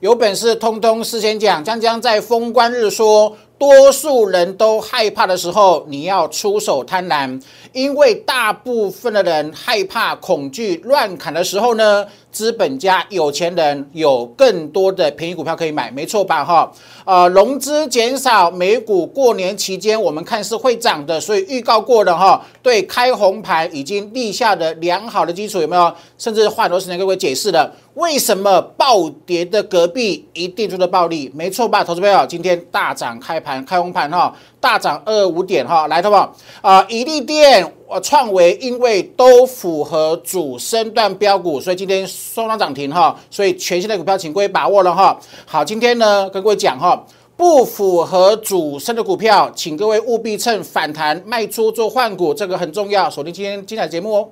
有本事通通事先讲，将将在封关日说。多数人都害怕的时候，你要出手贪婪，因为大部分的人害怕、恐惧、乱砍的时候呢，资本家、有钱人有更多的便宜股票可以买，没错吧？哈，呃，融资减少，美股过年期间我们看是会涨的，所以预告过的哈，对开红盘已经立下的良好的基础，有没有？甚至花很多时间给各位解释了。为什么暴跌的隔壁一定做的暴利？没错吧，投资朋友，今天大涨开盘开红盘哈，大涨二五点哈，来，投保啊，以利电、创维，因为都符合主升段标股，所以今天双双涨停哈，所以全新的股票请各位把握了哈。好，今天呢跟各位讲哈，不符合主升的股票，请各位务必趁反弹卖出做换股，这个很重要，锁定今天精彩节目哦。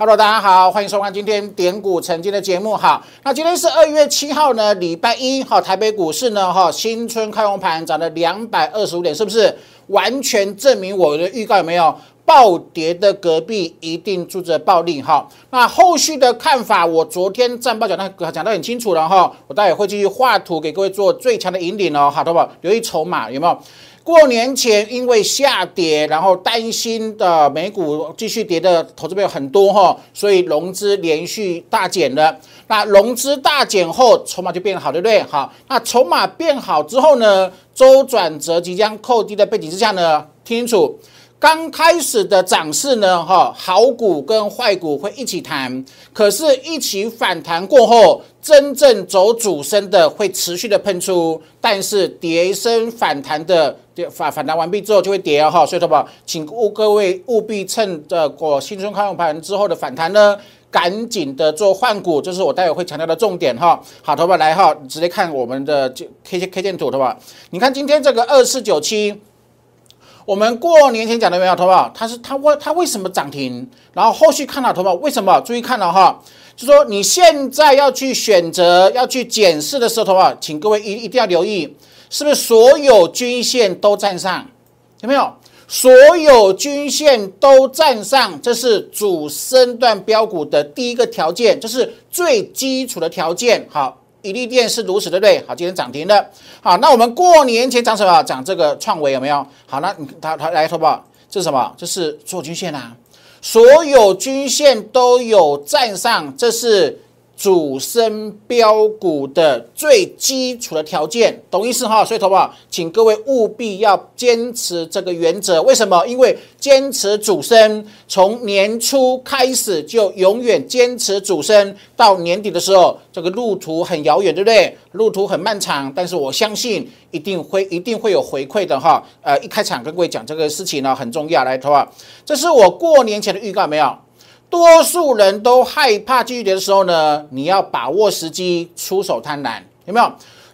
Hello，大家好，欢迎收看今天点股成金的节目哈。那今天是二月七号呢，礼拜一哈，台北股市呢哈，新春开红盘涨了两百二十五点，是不是完全证明我的预告有没有？暴跌的隔壁一定住着暴利哈。那后续的看法，我昨天战报讲的讲得很清楚了哈，我待会会继续画图给各位做最强的引领哦，好，不好？留意筹码有没有？过年前因为下跌，然后担心的美股继续跌的投资朋友很多哈，所以融资连续大减了。那融资大减后，筹码就变好，对不对？好，那筹码变好之后呢，周转折即将扣低的背景之下呢，听清楚。刚开始的涨势呢，哈，好股跟坏股会一起弹，可是，一起反弹过后，真正走主升的会持续的喷出，但是跌升反弹的跌反反弹完毕之后就会跌哈，所以说吧，请务各位务必趁着过新春开红盘之后的反弹呢，赶紧的做换股，这是我待会会强调的重点哈。好，头发来哈，直接看我们的 K K 线图，头发，你看今天这个二四九七。我们过年前讲的没有，投保，它是它为它为什么涨停？然后后续看到投保为什么？注意看了哈，就说你现在要去选择要去检视的时候，投保，请各位一一定要留意，是不是所有均线都站上？有没有？所有均线都站上，这是主升段标股的第一个条件，这是最基础的条件。好。一利电是如此，对不对？好，今天涨停的。好，那我们过年前涨什么？涨这个创维有没有？好，那你他他来投保，这是什么？这是做均线啊，所有均线都有站上，这是。主升标股的最基础的条件，懂意思哈？所以，投保，请各位务必要坚持这个原则。为什么？因为坚持主升，从年初开始就永远坚持主升，到年底的时候，这个路途很遥远，对不对？路途很漫长，但是我相信一定会一定会有回馈的哈。呃，一开场跟各位讲这个事情呢，很重要。来，投保，这是我过年前的预告，没有？多数人都害怕继续跌的时候呢，你要把握时机出手贪婪，有没有？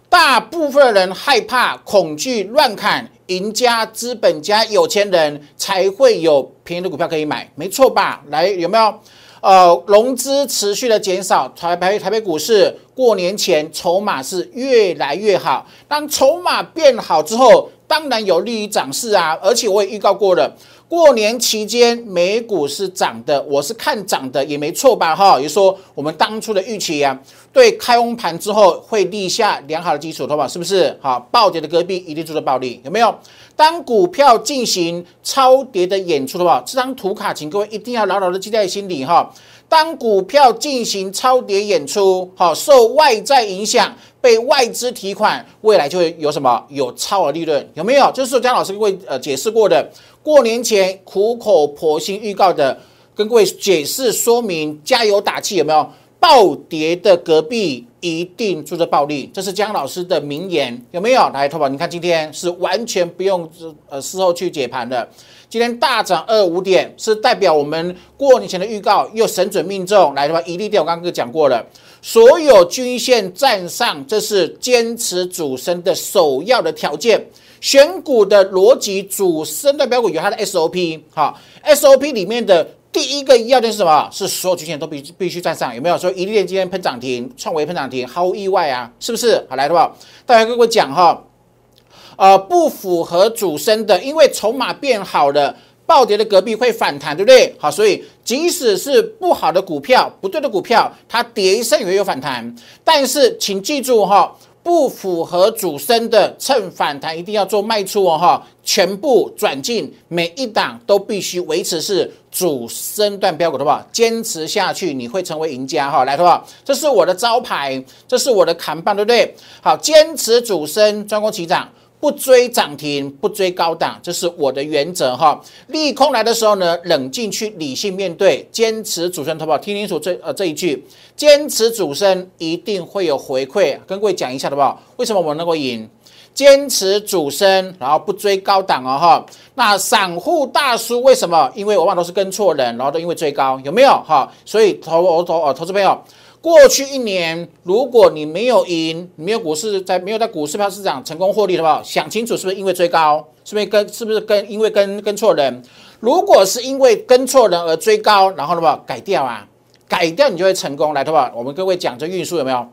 大部分人害怕、恐惧、乱砍，赢家、资本家、有钱人才会有便宜的股票可以买，没错吧？来，有没有？呃，融资持续的减少，台北台北股市过年前筹码是越来越好，当筹码变好之后，当然有利于涨势啊，而且我也预告过了。过年期间美股是涨的，我是看涨的也没错吧？哈，也说我们当初的预期啊，对开红盘之后会立下良好的基础，对吧？是不是？好，暴跌的隔壁一定做的暴利，有没有？当股票进行超跌的演出的话，这张图卡，请各位一定要牢牢的记在心里哈。当股票进行超跌演出，好，受外在影响，被外资提款，未来就会有什么？有超额利润，有没有？就是姜老师为呃解释过的。过年前苦口婆心预告的，跟各位解释说明，加油打气有没有？暴跌的隔壁一定住着暴利，这是姜老师的名言，有没有？来，投保，你看今天是完全不用呃事后去解盘的，今天大涨二五点，是代表我们过年前的预告又神准命中。来，的话，一利电我刚刚讲过了，所有均线站上，这是坚持主升的首要的条件。选股的逻辑，主升的标股有它的 SOP，好，SOP 里面的第一个要点是什么？是所有均线都必必须站上，有没有？说一列今天喷涨停，创维喷涨停，毫无意外啊，是不是？好，来的话，大家跟我讲哈，呃不符合主升的，因为筹码变好了。暴跌的隔壁会反弹，对不对？好，所以即使是不好的股票、不对的股票，它跌一声也会有反弹。但是请记住哈，不符合主升的，趁反弹一定要做卖出哦哈，全部转进，每一档都必须维持是主升段标股，好不好？坚持下去，你会成为赢家哈。来，好不好？这是我的招牌，这是我的扛棒，对不对？好，坚持主升，专攻起涨。不追涨停，不追高档，这是我的原则哈。利空来的时候呢，冷静去理性面对，坚持主升投保，听清楚这呃这一句，坚持主升一定会有回馈。跟各位讲一下好不好？为什么我能够赢？坚持主升，然后不追高档哦哈。那散户大叔为什么？因为往往都是跟错人，然后都因为追高，有没有哈？所以投投哦，投资朋友。过去一年，如果你没有赢，没有股市在没有在股市票市场成功获利的话，想清楚是不是因为追高，是不是跟是不是跟因为跟跟错人？如果是因为跟错人而追高，然后的话改掉啊，改掉你就会成功。来，的话，我们各位讲这运输有没有？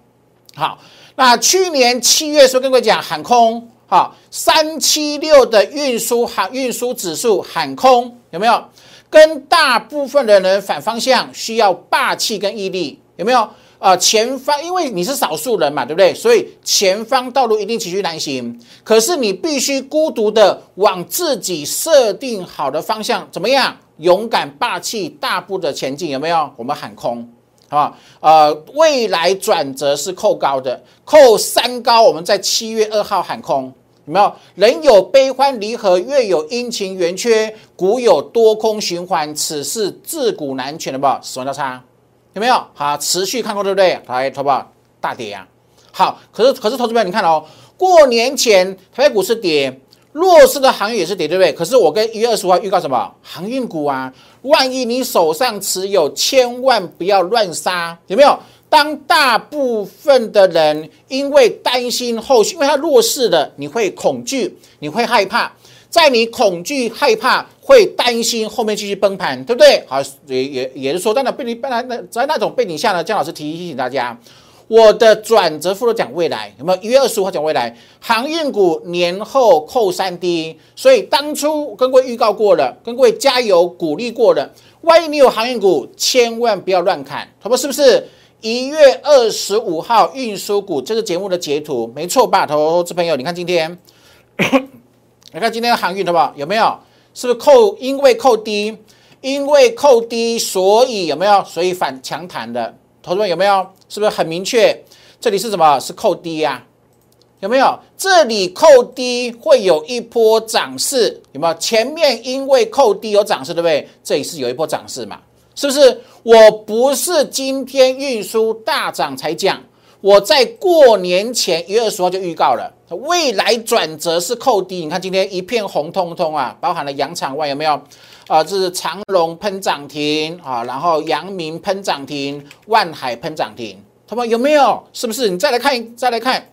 好，那去年七月时候跟各位讲喊空，好，三七六的运输喊运输指数喊空有没有？跟大部分的人反方向，需要霸气跟毅力，有没有？啊，前方因为你是少数人嘛，对不对？所以前方道路一定崎岖难行。可是你必须孤独的往自己设定好的方向，怎么样？勇敢、霸气、大步的前进，有没有？我们喊空，好吧？呃，未来转折是扣高的，扣三高。我们在七月二号喊空，有没有？人有悲欢离合，月有阴晴圆缺，古有多空循环，此事自古难全的不？死亡交叉。有没有好持续看空对不对？来，投保大跌啊！好，可是可是投资友，你看哦，过年前台北股市跌，弱势的行业也是跌，对不对？可是我跟一月二十五号预告什么？航运股啊，万一你手上持有，千万不要乱杀，有没有？当大部分的人因为担心后续，因为它弱势的，你会恐惧，你会害怕。在你恐惧、害怕、会担心后面继续崩盘，对不对？好，也也也是说，在那背景、本来那在那种背景下呢，姜老师提提醒大家，我的转折幅度讲未来有没有？一月二十五号讲未来，航运股年后扣三低，所以当初跟各位预告过了，跟各位加油鼓励过了。万一你有航运股，千万不要乱砍，他们是不是？一月二十五号运输股，这个节目的截图，没错吧？投资朋友，你看今天。你看今天的航运，好不好？有没有？是不是扣？因为扣低，因为扣低，所以有没有？所以反强弹的，同学们有没有？是不是很明确？这里是什么？是扣低呀？有没有？这里扣低会有一波涨势，有没有？前面因为扣低有涨势，对不对？这里是有一波涨势嘛？是不是？我不是今天运输大涨才讲。我在过年前一月二十号就预告了，未来转折是扣低。你看今天一片红彤彤啊，包含了洋场外有没有？啊，这是长隆喷涨停啊，然后阳明喷涨停，万海喷涨停，他们有没有？是不是？你再来看，再来看，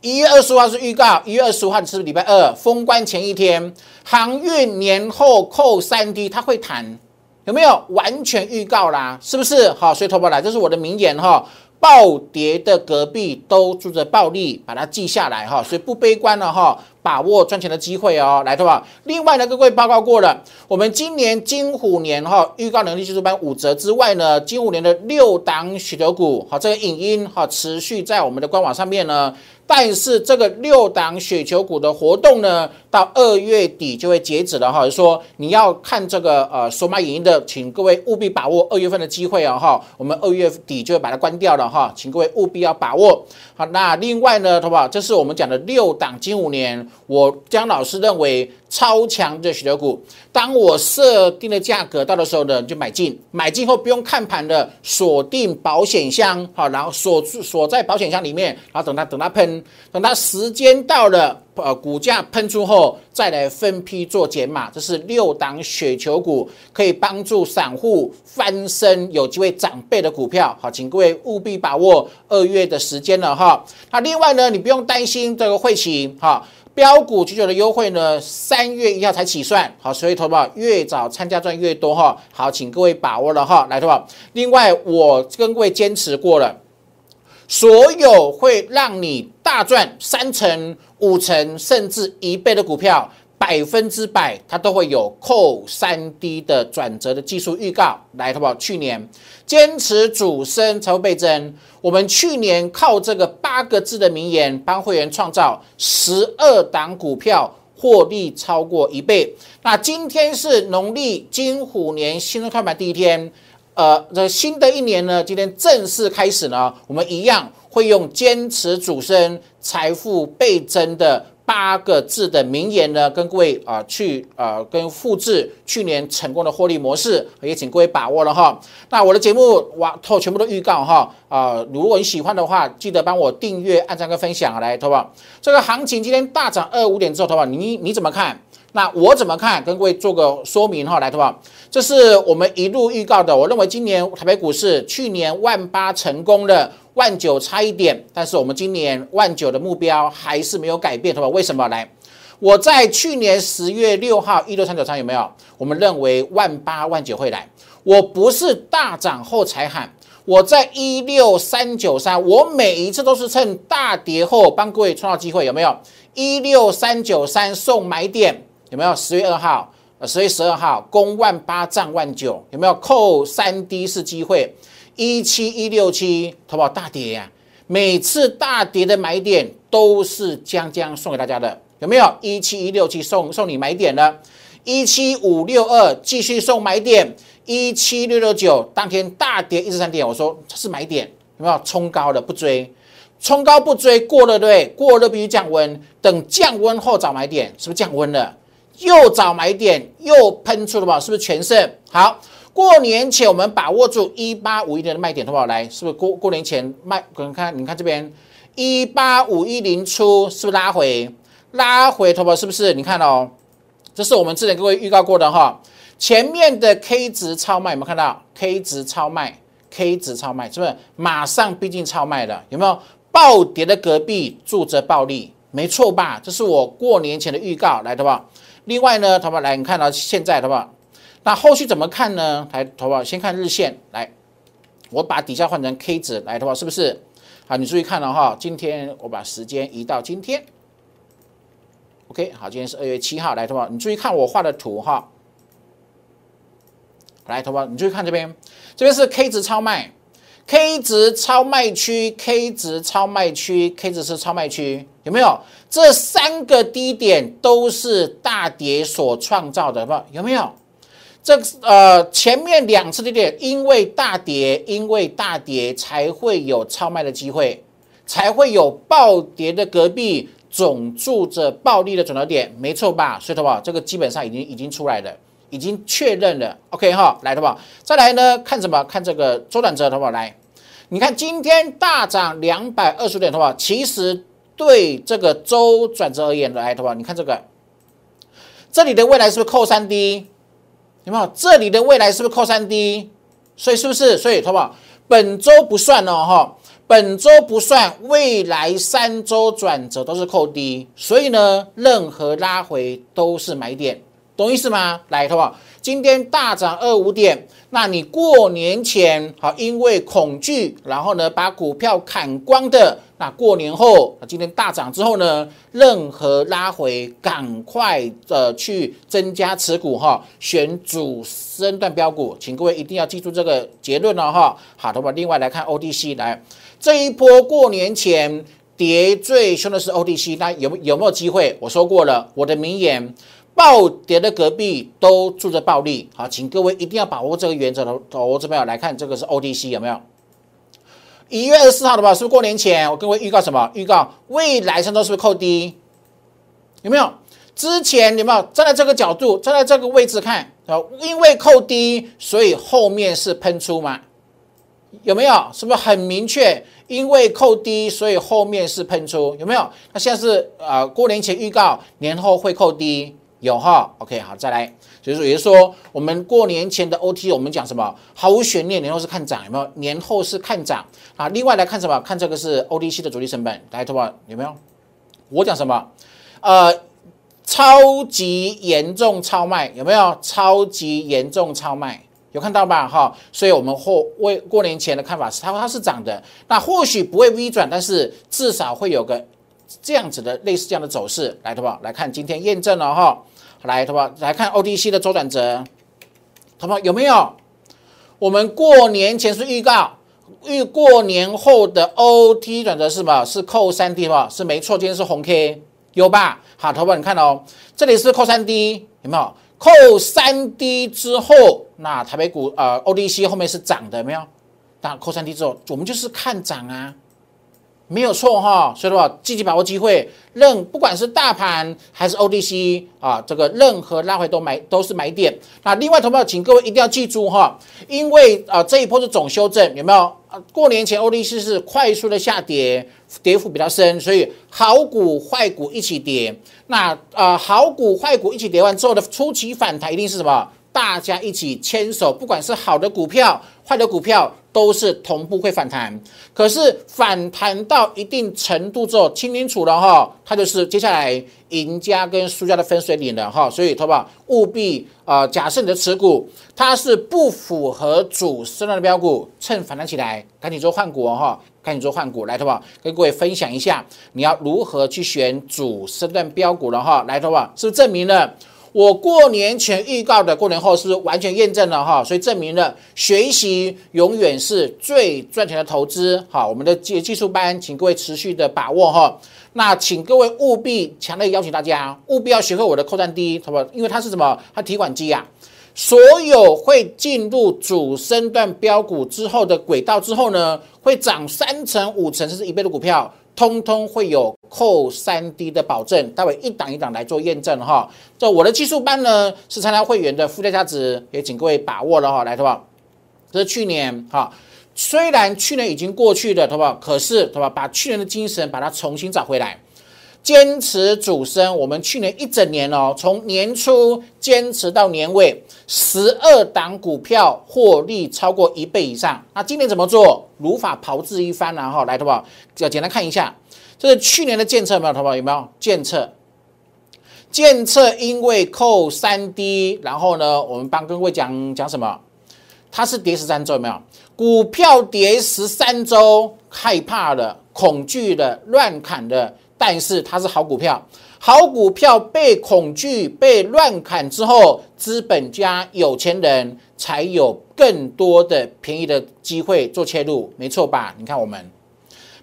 一月二十五号是预告，一月二十五号是礼拜二封关前一天，航运年后扣三 D，它会弹，有没有？完全预告啦，是不是？好，所以投保来，这是我的名言哈。暴跌的隔壁都住着暴利，把它记下来哈，所以不悲观了哈，把握赚钱的机会哦，来对吧？另外呢，各位报告过了，我们今年金虎年哈预告能力技术班五折之外呢，金虎年的六档血流股好，这个影音哈持续在我们的官网上面呢。但是这个六档雪球股的活动呢，到二月底就会截止了哈。说你要看这个呃索马影音的，请各位务必把握二月份的机会啊哈。我们二月底就会把它关掉了哈，请各位务必要把握。好，那另外呢，好不好？这是我们讲的六档金五年，我姜老师认为。超强的雪球股，当我设定的价格到的时候呢，就买进。买进后不用看盘的，锁定保险箱，好，然后锁住锁在保险箱里面，然后等它等它喷，等它时间到了，呃，股价喷出后再来分批做减码。这是六档雪球股，可以帮助散户翻身，有机会涨倍的股票。好，请各位务必把握二月的时间了哈。那另外呢，你不用担心这个会期哈。标股九九的优惠呢，三月一号才起算，好，所以投保越早参加赚越多哈。好，请各位把握了哈，来投保。另外，我跟各位坚持过了，所有会让你。大赚三成、五成，甚至一倍的股票。百分之百，它都会有扣三 D 的转折的技术预告来，好不好？去年坚持主升才会倍增。我们去年靠这个八个字的名言，帮会员创造十二档股票获利超过一倍。那今天是农历金虎年新春开盘第一天，呃，这新的一年呢，今天正式开始呢，我们一样会用坚持主升财富倍增的。八个字的名言呢，跟各位啊去啊跟复制去年成功的获利模式，也请各位把握了哈。那我的节目哇，透全部都预告哈啊，如果你喜欢的话，记得帮我订阅、按赞跟分享来，好不好？这个行情今天大涨二五点之后，好不好？你你怎么看？那我怎么看？跟各位做个说明哈，来，好不好？这是我们一路预告的。我认为今年台北股市去年万八成功了。万九差一点，但是我们今年万九的目标还是没有改变，对吧？为什么？来，我在去年十月六号一六三九三有没有？我们认为万八万九会来，我不是大涨后才喊，我在一六三九三，我每一次都是趁大跌后帮各位创造机会，有没有？一六三九三送买点，有没有？十月二号，呃，十月十二号攻万八涨万九，有没有？扣三 D 是机会。一七一六七，淘宝大跌呀！每次大跌的买点都是将将送给大家的，有没有？一七一六七送送你买点了，一七五六二继续送买点，一七六六九当天大跌一十三点，我说这是买点，有没有？冲高的不追，冲高不追，过了对，过了必须降温，等降温后找买点，是不是降温了？又找买点，又喷出了吧？是不是全胜？好。过年前我们把握住一八五一零的卖点，好不好？来，是不是过过年前卖？你看，你看这边一八五一零出，是不是拉回？拉回，头不是不是？你看哦，这是我们之前各位预告过的哈。前面的 K 值超卖，有没有看到？K 值超卖，K 值超卖，是不是马上逼近超卖了？有没有？暴跌的隔壁住着暴利，没错吧？这是我过年前的预告，来，好不好？另外呢，头不来，你看到现在，好不好？那后续怎么看呢？来，投保先看日线，来，我把底下换成 K 值来，投保是不是？好，你注意看了哈，今天我把时间移到今天，OK，好，今天是二月七号，来，投保，你注意看我画的图哈，来，头发，你注意看这边，这边是 K 值超卖，K 值超卖区，K 值超卖区，K 值是超卖区，有没有？这三个低点都是大跌所创造的，不？有没有？这呃前面两次低点，因为大跌，因为大跌才会有超卖的机会，才会有暴跌的隔壁总住着暴利的转折点，没错吧？所以的话，这个基本上已经已经出来了，已经确认了。OK 哈，来的吧？再来呢，看什么？看这个周转折的话，来，你看今天大涨两百二十点的话，其实对这个周转折而言的来的话，你看这个，这里的未来是不是扣三 D？有没有？这里的未来是不是扣三 D？所以是不是？所以，好不好？本周不算哦，哈，本周不算，未来三周转折都是扣 D，所以呢，任何拉回都是买点，懂意思吗？来，好不好？今天大涨二五点，那你过年前好，因为恐惧，然后呢把股票砍光的，那过年后，今天大涨之后呢，任何拉回，赶快的去增加持股哈，选主升段标股，请各位一定要记住这个结论了哈。好的吧，另外来看 O D C 来这一波过年前跌最凶的是 O D C，那有有没有机会？我说过了，我的名言。暴跌的隔壁都住着暴利，好，请各位一定要把握这个原则。的投资朋友来看，这个是 O D C 有没有？一月二十四号的吧，是不是过年前？我各位预告什么？预告未来上周是不是扣低？有没有？之前有没有站在这个角度，站在这个位置看？啊，因为扣低，所以后面是喷出吗？有没有？是不是很明确？因为扣低，所以后面是喷出，有没有？那现在是啊，过年前预告，年后会扣低。有哈，OK，好，再来，就是说也是说，我们过年前的 OT，我们讲什么？毫无悬念，年后是看涨，有没有？年后是看涨啊。另外来看什么？看这个是 ODC 的主力成本，来，投保有没有？我讲什么？呃，超级严重超卖，有没有？超级严重超卖，有看到吧？哈，所以我们或为过年前的看法是，它它是涨的，那或许不会 V 转，但是至少会有个这样子的类似这样的走势，来，好不好？来看今天验证了哈，来，好不好？来看 O D C 的周转折，他们？有没有？我们过年前是预告，预过年后的 OT 转折是什么？是扣三 D 吧？是没错，今天是红 K，有吧？好，头发你看哦，这里是扣三 D，有没有？扣三 D 之后，那台北股呃 ODC 后面是涨的，没有？那扣三 D 之后，我们就是看涨啊。没有错哈，所以的话，积极把握机会，任不管是大盘还是 OTC 啊，这个任何拉回都买都是买点。那另外，同胞，请各位一定要记住哈，因为啊这一波是总修正，有没有？啊，过年前 OTC 是快速的下跌，跌幅比较深，所以好股坏股一起跌。那啊好股坏股一起跌完之后的初期反弹，一定是什么？大家一起牵手，不管是好的股票、坏的股票。都是同步会反弹，可是反弹到一定程度之后，清清楚了哈，它就是接下来赢家跟输家的分水岭了哈，所以，好不好？务必啊，假设你的持股它是不符合主升段的标股，趁反弹起来，赶紧做换股哈，赶紧做换股，来，好不好？跟各位分享一下，你要如何去选主升段标股了哈，来，好不好？是不是证明了？我过年前预告的，过年后是完全验证了哈，所以证明了学习永远是最赚钱的投资。好，我们的技技术班，请各位持续的把握哈。那请各位务必强烈邀请大家，务必要学会我的扣单低，好不？因为它是什么？它提款机啊，所有会进入主升段标股之后的轨道之后呢，会涨三成、五成甚至一倍的股票。通通会有扣三 D 的保证，待会一档一档来做验证哈。这我的技术班呢是参加会员的附加价值，也请各位把握了哈。来，好不好？这是去年哈，虽然去年已经过去了，好不好？可是，好吧，把去年的精神把它重新找回来。坚持主升，我们去年一整年哦，从年初坚持到年尾，十二档股票获利超过一倍以上。那今年怎么做？如法炮制一番然后来，好不好？要简单看一下，这是去年的建测没有，好不好？有没有建测？建测因为扣三 D，然后呢，我们帮各位讲讲什么？它是跌十三周，有没有？股票跌十三周，害怕了，恐惧的，乱砍的。但是它是好股票，好股票被恐惧、被乱砍之后，资本家、有钱人才有更多的便宜的机会做切入，没错吧？你看我们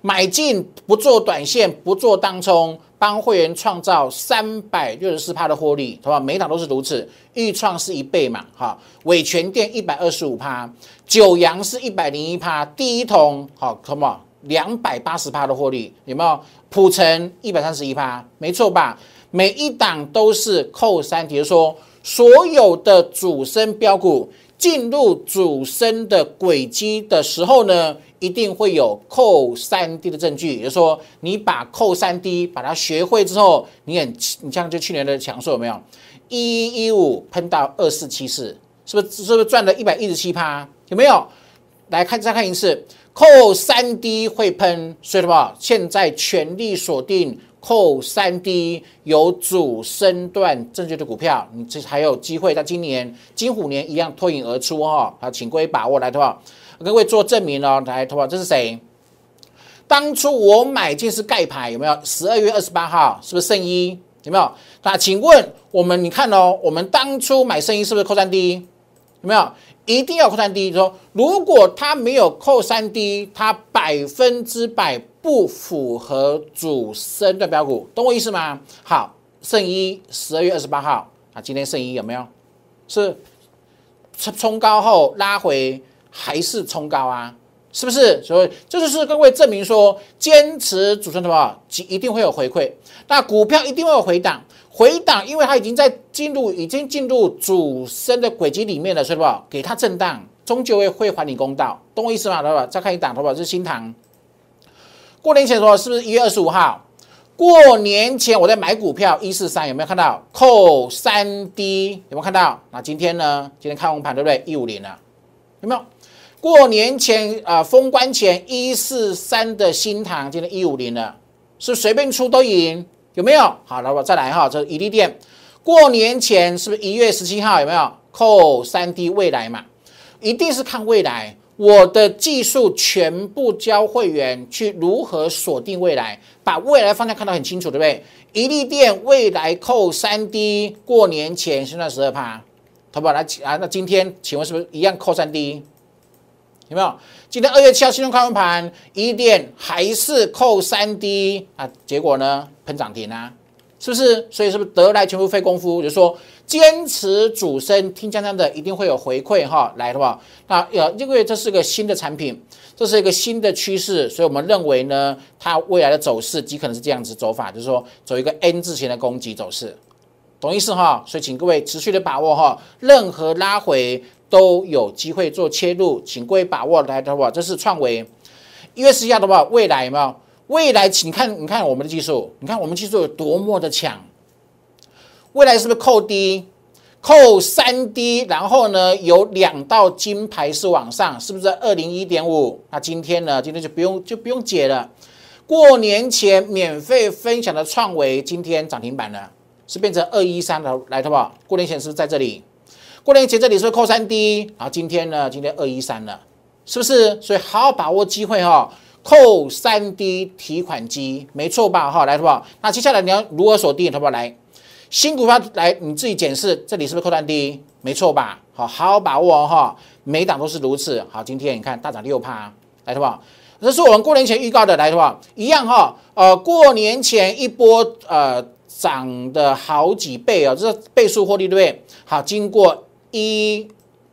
买进不做短线，不做当冲，帮会员创造三百六十四趴的获利，好吧？每档都是如此，预创是一倍嘛，哈，伟全店一百二十五趴，九阳是一百零一趴，第一桶好，come on。两百八十趴的获利有没有？普成一百三十一趴，没错吧？每一档都是扣三，比如说所有的主升标股进入主升的轨迹的时候呢，一定会有扣三 D 的证据。也就是说，你把扣三 D 把它学会之后，你很你像就去年的强硕有没有？一一一五喷到二四七四，是不是是不是赚了一百一十七趴？有没有？来看再看一次。扣三 D 会喷，所以什么？现在全力锁定扣三 D 有主升段正确的股票，你这还有机会在今年金虎年一样脱颖而出哈！好，请各位把握来，的话，各位做证明哦，来，的话，这是谁？当初我买进是盖牌，有没有？十二月二十八号是不是圣一？有没有？那请问我们，你看哦，我们当初买圣一是不是扣三 D？有没有？一定要扣三 D，说如果它没有扣三 D，它百分之百不符合主升的标股，懂我意思吗？好，圣一十二月二十八号啊，今天圣一有没有？是冲高后拉回，还是冲高啊？是不是？所以这就是各位证明说，坚持主升的话，一定会有回馈，那股票一定会有回档。回档，因为它已经在进入，已经进入主升的轨迹里面了，是不？给它震荡，终究会会还你公道，懂我意思吗？对吧？再看一档，好不好？是新塘。过年前说是不是一月二十五号？过年前我在买股票一四三，有没有看到扣三 D？有没有看到？那今天呢？今天看红盘对不对？一五零了，有没有？过年前啊，封关前一四三的新塘，今天一五零了，是随便出都赢。有没有？好，那我再来哈，这是伊利店。过年前是不是一月十七号？有没有扣三 D 未来嘛？一定是看未来。我的技术全部教会员去如何锁定未来，把未来方向看得很清楚，对不对？一利店未来扣三 D，过年前现在十二趴，好不好？来啊，那今天请问是不是一样扣三 D？有没有？今天二月七号新闻开盘盘，一店还是扣三 D 啊？结果呢？喷涨停啊？是不是？所以是不是得来全部费功夫？就是说，坚持主升听江江的一定会有回馈哈，来的吧？那呃，因为这是个新的产品，这是一个新的趋势，所以我们认为呢，它未来的走势极可能是这样子走法，就是说走一个 N 字形的攻击走势，懂意思哈？所以请各位持续的把握哈，任何拉回都有机会做切入，请各位把握来的话，这是创维一月十一号的话，未来有没有？未来，请看，你看我们的技术，你看我们技术有多么的强。未来是不是扣低，扣三 D，然后呢有两道金牌是往上，是不是二零一点五？那今天呢？今天就不用就不用解了。过年前免费分享的创维，今天涨停板了，是变成二一三了，来的吧？过年前是不是在这里？过年前这里是不是扣三 D？然后今天呢？今天二一三了，是不是？所以好好把握机会哈。扣三 D 提款机，没错吧？哈，来，好不？那接下来你要如何锁定？好不好？来，新股票来，你自己检视，这里是不是扣三 D？没错吧？好，好好把握哈，每档都是如此。好，今天你看大涨六趴，来，好不好？这是我们过年前预告的，来，好不？一样哈，呃，过年前一波呃涨的好几倍哦，这倍数获利，对不对？好，经过一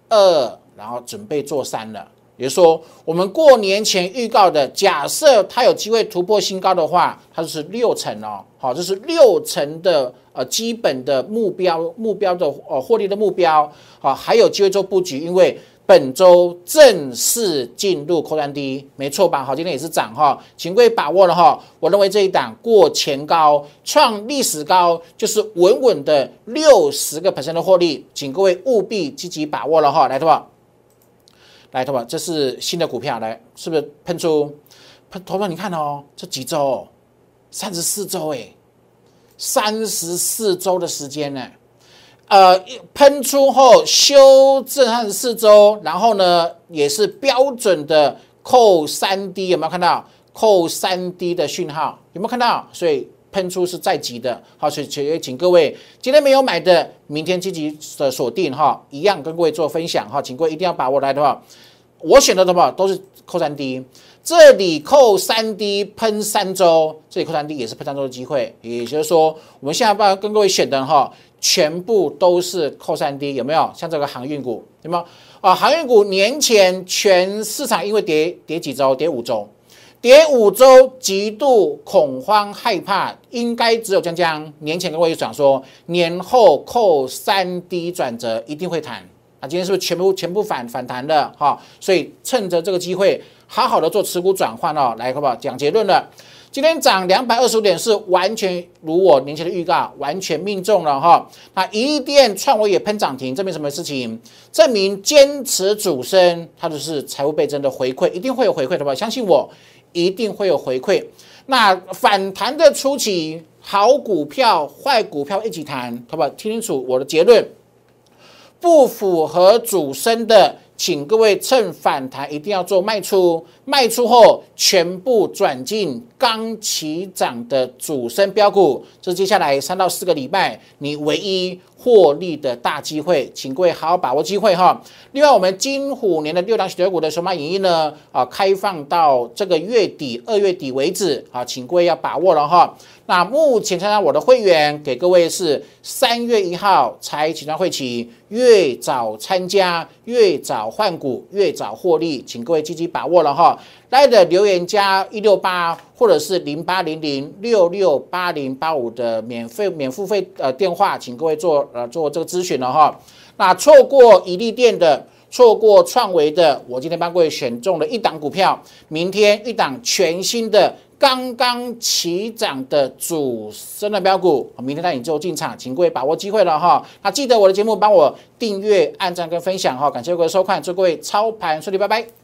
二，然后准备做三了。也就是说，我们过年前预告的，假设它有机会突破新高的话，它就是六成哦。好，这是六成的呃基本的目标，目标的呃获利的目标。好，还有机会做布局，因为本周正式进入扩单低，没错吧？好，今天也是涨哈，请各位把握了哈。我认为这一档过前高，创历史高，就是稳稳的六十个 percent 的获利，请各位务必积极把握了哈。来，好不好？来，投保，这是新的股票，来，是不是喷出？喷，投保，你看哦，这几周，三十四周，哎，三十四周的时间呢？呃，喷出后修正三十四周，然后呢，也是标准的扣三 D，有没有看到扣三 D 的讯号？有没有看到？所以喷出是在即的，好，所以请各位今天没有买的，明天积极的锁定哈，一样跟各位做分享哈，请各位一定要把握来的话。我选的什么都是扣三 D，这里扣三 D 喷三周，这里扣三 D 也是喷三周的机会，也就是说，我们现在把跟各位选的哈，全部都是扣三 D，有没有？像这个航运股，有没有？啊，航运股年前全市场因为跌跌几周，跌五周，跌五周极度恐慌害怕，应该只有江江年前跟各位讲说，年后扣三 D 转折一定会弹。今天是不是全部全部反反弹的哈？所以趁着这个机会，好好的做持股转换哦。来，好不好？讲结论了。今天涨两百二十五点，是完全如我年前的预告，完全命中了哈。那一电创维也喷涨停，证明什么事情？证明坚持主升，它就是财务倍增的回馈，一定会有回馈的吧？相信我，一定会有回馈。那反弹的初期，好股票、坏股票一起谈，好不好？听清楚我的结论。不符合主升的，请各位趁反弹一定要做卖出，卖出后全部转进刚起涨的主升标股，这接下来三到四个礼拜你唯一获利的大机会，请各位好好把握机会哈。另外，我们金虎年的六档选股的筹码影音呢，啊，开放到这个月底二月底为止啊，请各位要把握了哈。那目前参加我的会员，给各位是三月一号才起床会期，越早参加越早换股，越早获利，请各位积极把握了哈。来的留言加一六八或者是零八零零六六八零八五的免费免付费呃电话，请各位做呃做这个咨询了哈。那错过一利店的。错过创维的，我今天帮各位选中了一档股票，明天一档全新的、刚刚起涨的主升的标股，明天带你做进场，请各位把握机会了哈。那记得我的节目帮我订阅、按赞跟分享哈，感谢各位收看，祝各位操盘顺利，拜拜。